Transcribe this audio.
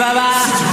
Chihuahua.